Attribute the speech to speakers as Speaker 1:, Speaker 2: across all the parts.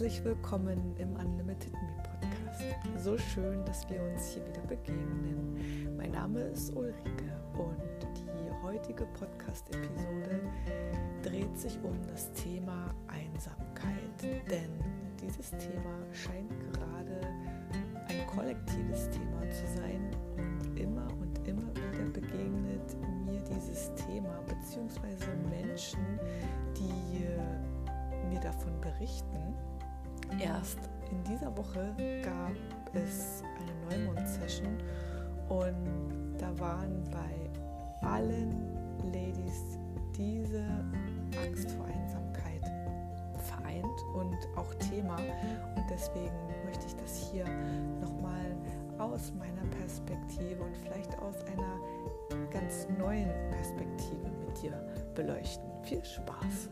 Speaker 1: Herzlich willkommen im Unlimited Me Podcast. So schön, dass wir uns hier wieder begegnen. Mein Name ist Ulrike und die heutige Podcast-Episode dreht sich um das Thema Einsamkeit. Denn dieses Thema scheint gerade ein kollektives Thema zu sein und immer und immer wieder begegnet mir dieses Thema beziehungsweise Menschen, die mir davon berichten. Erst in dieser Woche gab es eine Neumond-Session und da waren bei allen Ladies diese Angst vor Einsamkeit vereint und auch Thema. Und deswegen möchte ich das hier nochmal aus meiner Perspektive und vielleicht aus einer ganz neuen Perspektive mit dir beleuchten. Viel Spaß!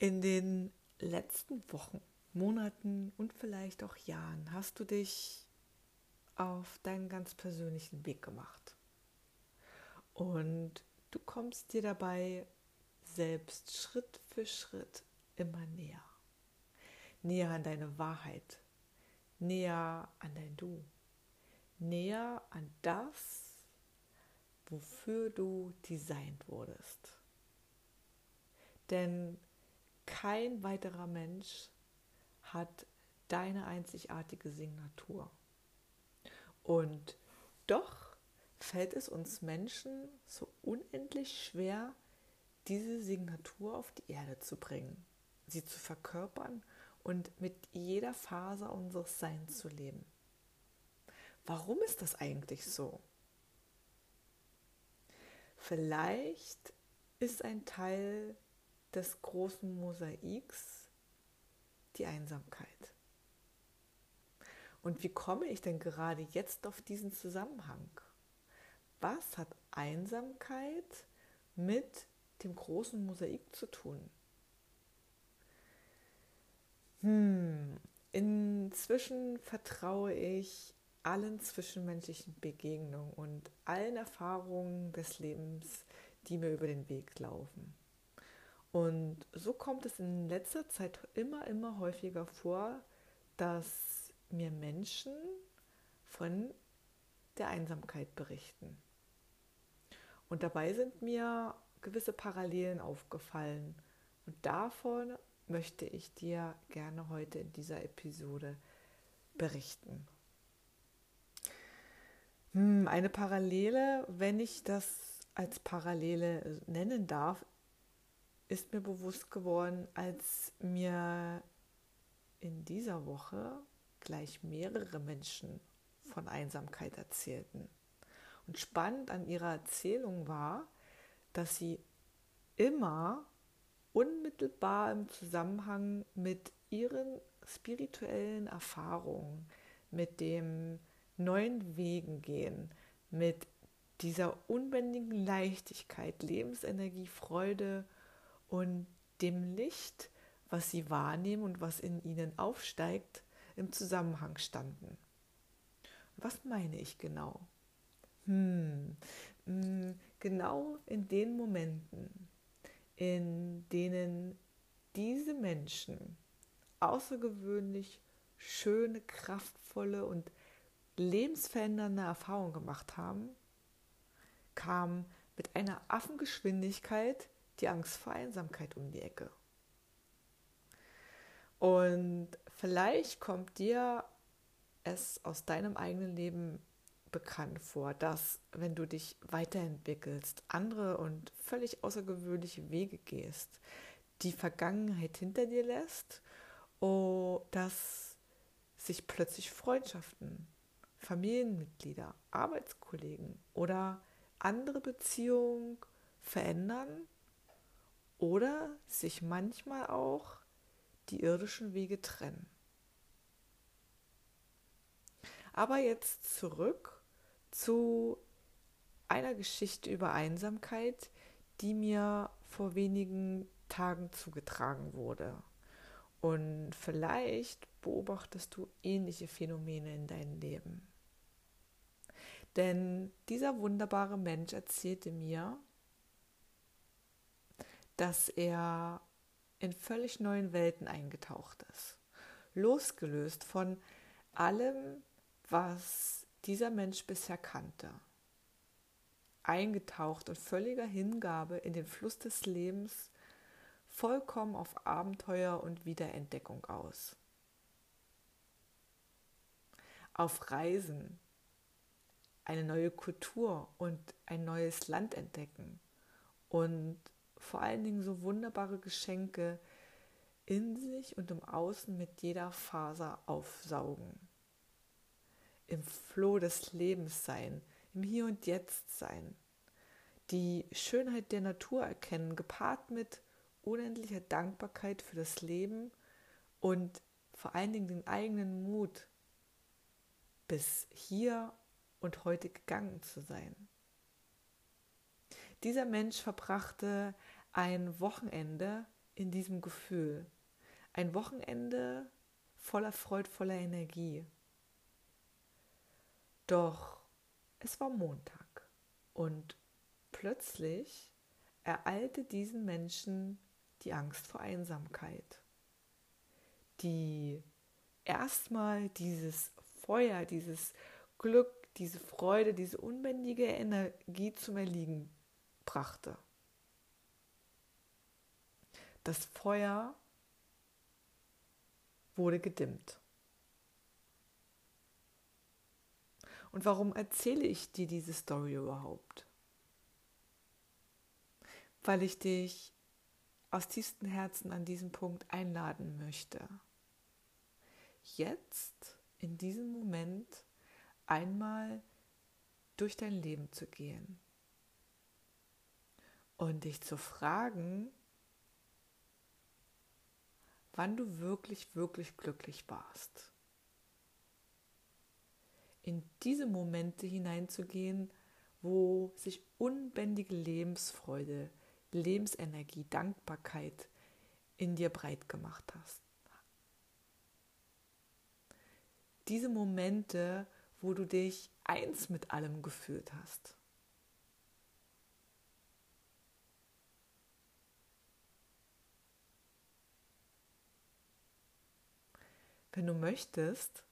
Speaker 1: In den letzten Wochen, Monaten und vielleicht auch Jahren hast du dich auf deinen ganz persönlichen Weg gemacht. Und du kommst dir dabei selbst Schritt für Schritt immer näher. Näher an deine Wahrheit, näher an dein Du, näher an das, wofür du designt wurdest. Denn kein weiterer Mensch hat deine einzigartige Signatur. Und doch fällt es uns Menschen so unendlich schwer, diese Signatur auf die Erde zu bringen, sie zu verkörpern und mit jeder Faser unseres Seins zu leben. Warum ist das eigentlich so? Vielleicht ist ein Teil des großen Mosaiks die Einsamkeit. Und wie komme ich denn gerade jetzt auf diesen Zusammenhang? Was hat Einsamkeit mit dem großen Mosaik zu tun? Hm, inzwischen vertraue ich allen zwischenmenschlichen Begegnungen und allen Erfahrungen des Lebens, die mir über den Weg laufen. Und so kommt es in letzter Zeit immer, immer häufiger vor, dass mir Menschen von der Einsamkeit berichten. Und dabei sind mir gewisse Parallelen aufgefallen. Und davon möchte ich dir gerne heute in dieser Episode berichten. Hm, eine Parallele, wenn ich das als Parallele nennen darf, ist mir bewusst geworden, als mir in dieser Woche gleich mehrere Menschen von Einsamkeit erzählten. Und spannend an ihrer Erzählung war, dass sie immer unmittelbar im Zusammenhang mit ihren spirituellen Erfahrungen, mit dem neuen Wegen gehen, mit dieser unbändigen Leichtigkeit, Lebensenergie, Freude und dem Licht, was sie wahrnehmen und was in ihnen aufsteigt, im Zusammenhang standen. Was meine ich genau? Hm, hm, genau in den Momenten, in denen diese Menschen außergewöhnlich schöne, kraftvolle und lebensverändernde Erfahrung gemacht haben, kam mit einer Affengeschwindigkeit die Angst vor Einsamkeit um die Ecke. Und vielleicht kommt dir es aus deinem eigenen Leben bekannt vor, dass wenn du dich weiterentwickelst, andere und völlig außergewöhnliche Wege gehst, die Vergangenheit hinter dir lässt, oh, dass sich plötzlich Freundschaften Familienmitglieder, Arbeitskollegen oder andere Beziehungen verändern oder sich manchmal auch die irdischen Wege trennen. Aber jetzt zurück zu einer Geschichte über Einsamkeit, die mir vor wenigen Tagen zugetragen wurde. Und vielleicht beobachtest du ähnliche Phänomene in deinem Leben. Denn dieser wunderbare Mensch erzählte mir, dass er in völlig neuen Welten eingetaucht ist, losgelöst von allem, was dieser Mensch bisher kannte, eingetaucht und völliger Hingabe in den Fluss des Lebens, vollkommen auf Abenteuer und Wiederentdeckung aus. Auf Reisen, eine neue Kultur und ein neues Land entdecken und vor allen Dingen so wunderbare Geschenke in sich und im Außen mit jeder Faser aufsaugen. Im Floh des Lebens sein, im Hier und Jetzt sein, die Schönheit der Natur erkennen, gepaart mit unendlicher Dankbarkeit für das Leben und vor allen Dingen den eigenen Mut, bis hier und heute gegangen zu sein. Dieser Mensch verbrachte ein Wochenende in diesem Gefühl. Ein Wochenende voller freudvoller Energie. Doch es war Montag und plötzlich ereilte diesen Menschen die Angst vor Einsamkeit, die erstmal dieses Feuer, dieses Glück, diese Freude, diese unbändige Energie zum Erliegen brachte. Das Feuer wurde gedimmt. Und warum erzähle ich dir diese Story überhaupt? Weil ich dich aus tiefstem Herzen an diesem Punkt einladen möchte. Jetzt, in diesem Moment, einmal durch dein Leben zu gehen und dich zu fragen, wann du wirklich, wirklich glücklich warst. In diese Momente hineinzugehen, wo sich unbändige Lebensfreude, Lebensenergie, Dankbarkeit in dir breit gemacht hast. Diese Momente, wo du dich eins mit allem gefühlt hast. Wenn du möchtest,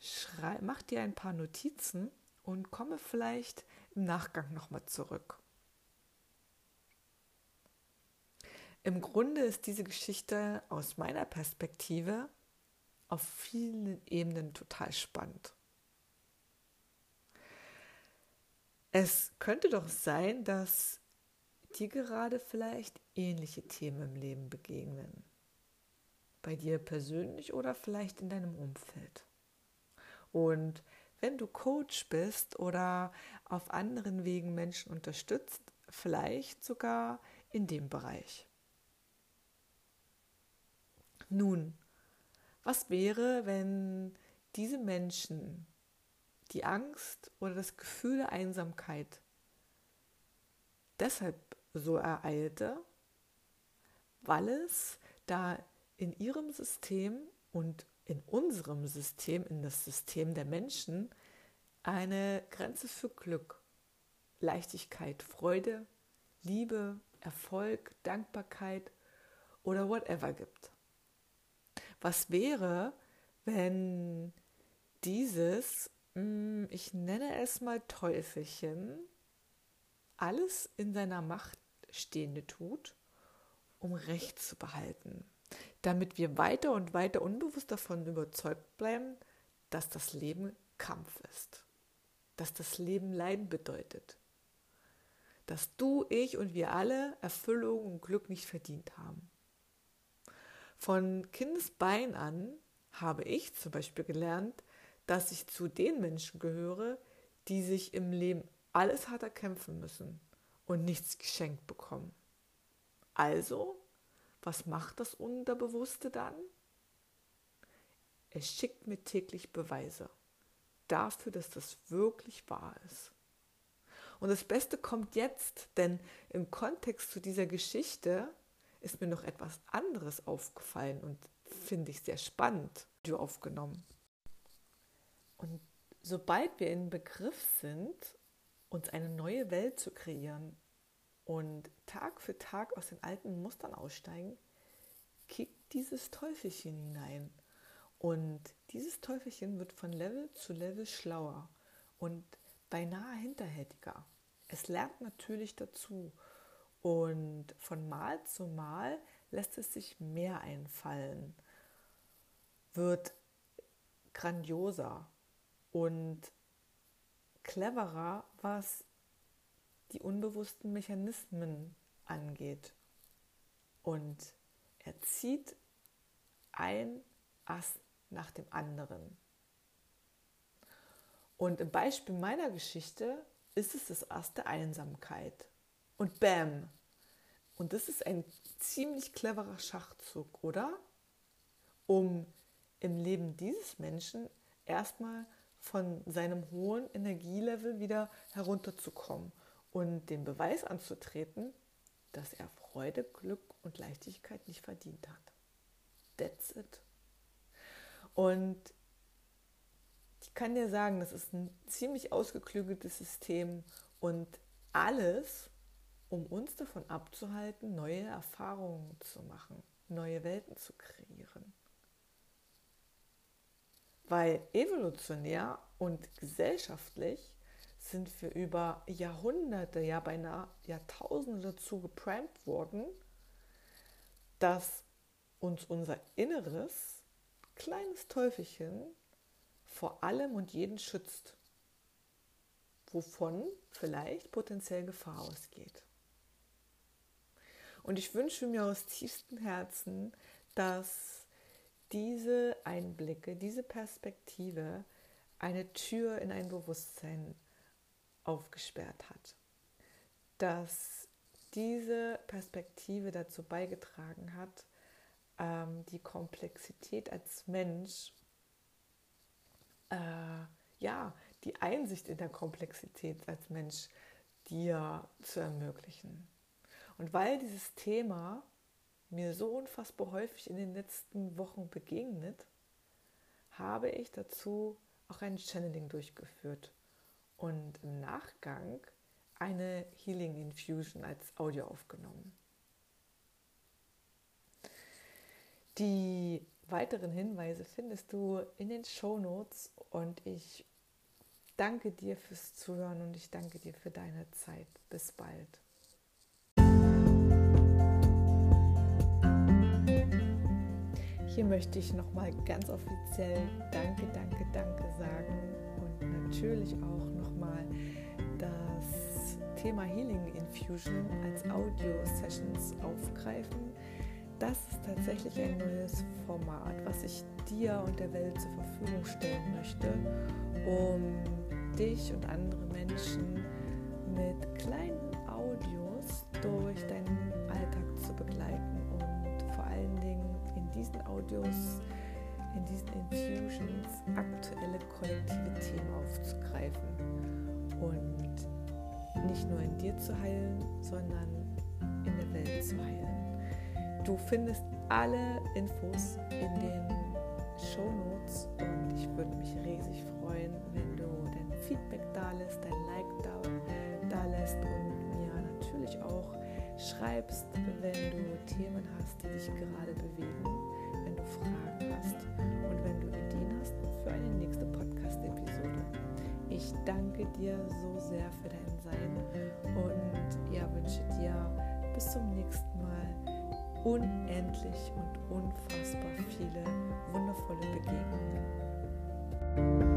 Speaker 1: schrei, mach dir ein paar Notizen und komme vielleicht im Nachgang nochmal zurück. Im Grunde ist diese Geschichte aus meiner Perspektive auf vielen Ebenen total spannend. Es könnte doch sein, dass dir gerade vielleicht ähnliche Themen im Leben begegnen. Bei dir persönlich oder vielleicht in deinem Umfeld. Und wenn du Coach bist oder auf anderen Wegen Menschen unterstützt, vielleicht sogar in dem Bereich. Nun, was wäre, wenn diese Menschen die Angst oder das Gefühl der Einsamkeit deshalb so ereilte, weil es da in ihrem System und in unserem System, in das System der Menschen, eine Grenze für Glück, Leichtigkeit, Freude, Liebe, Erfolg, Dankbarkeit oder whatever gibt. Was wäre, wenn dieses, hm, ich nenne es mal Teufelchen, alles in seiner Macht Stehende tut, um Recht zu behalten, damit wir weiter und weiter unbewusst davon überzeugt bleiben, dass das Leben Kampf ist, dass das Leben Leiden bedeutet, dass du, ich und wir alle Erfüllung und Glück nicht verdient haben. Von Kindesbein an habe ich zum Beispiel gelernt, dass ich zu den Menschen gehöre, die sich im Leben alles hart erkämpfen müssen und nichts geschenkt bekommen. Also, was macht das Unterbewusste dann? Es schickt mir täglich Beweise dafür, dass das wirklich wahr ist. Und das Beste kommt jetzt, denn im Kontext zu dieser Geschichte ist mir noch etwas anderes aufgefallen und finde ich sehr spannend, du aufgenommen. Und sobald wir in Begriff sind, uns eine neue Welt zu kreieren und Tag für Tag aus den alten Mustern aussteigen, kickt dieses Teufelchen hinein. Und dieses Teufelchen wird von Level zu Level schlauer und beinahe hinterhältiger. Es lernt natürlich dazu und von Mal zu Mal lässt es sich mehr einfallen, wird grandioser und cleverer, was die unbewussten Mechanismen angeht. Und er zieht ein Ast nach dem anderen. Und im Beispiel meiner Geschichte ist es das Ast der Einsamkeit. Und bam! Und das ist ein ziemlich cleverer Schachzug, oder? Um im Leben dieses Menschen erstmal von seinem hohen Energielevel wieder herunterzukommen und den Beweis anzutreten, dass er Freude, Glück und Leichtigkeit nicht verdient hat. That's it. Und ich kann dir sagen, das ist ein ziemlich ausgeklügeltes System und alles, um uns davon abzuhalten, neue Erfahrungen zu machen, neue Welten zu kreieren. Weil evolutionär und gesellschaftlich sind wir über Jahrhunderte, ja beinahe Jahrtausende dazu geprimed worden, dass uns unser inneres kleines Teufelchen vor allem und jeden schützt, wovon vielleicht potenziell Gefahr ausgeht. Und ich wünsche mir aus tiefstem Herzen, dass diese Einblicke, diese Perspektive eine Tür in ein Bewusstsein aufgesperrt hat. Dass diese Perspektive dazu beigetragen hat, ähm, die Komplexität als Mensch, äh, ja, die Einsicht in der Komplexität als Mensch dir zu ermöglichen. Und weil dieses Thema mir so unfassbar häufig in den letzten Wochen begegnet, habe ich dazu auch ein Channeling durchgeführt und im Nachgang eine Healing Infusion als Audio aufgenommen. Die weiteren Hinweise findest du in den Show Notes und ich danke dir fürs Zuhören und ich danke dir für deine Zeit. Bis bald. Hier möchte ich nochmal ganz offiziell Danke, Danke, Danke sagen und natürlich auch nochmal das Thema Healing Infusion als Audio-Sessions aufgreifen. Das ist tatsächlich ein neues Format, was ich dir und der Welt zur Verfügung stellen möchte, um dich und andere Menschen mit kleinen Audios durch deinen Alltag zu begleiten und vor allen Dingen in diesen Audios in diesen Infusions aktuelle kollektive Themen aufzugreifen und nicht nur in dir zu heilen, sondern in der Welt zu heilen. Du findest alle Infos in den Show Notes und ich würde mich riesig freuen, wenn du dein Feedback da lässt, dein Like da, da lässt und schreibst, wenn du Themen hast, die dich gerade bewegen, wenn du Fragen hast und wenn du Ideen hast für eine nächste Podcast-Episode. Ich danke dir so sehr für dein Sein und ja, wünsche dir bis zum nächsten Mal unendlich und unfassbar viele wundervolle Begegnungen.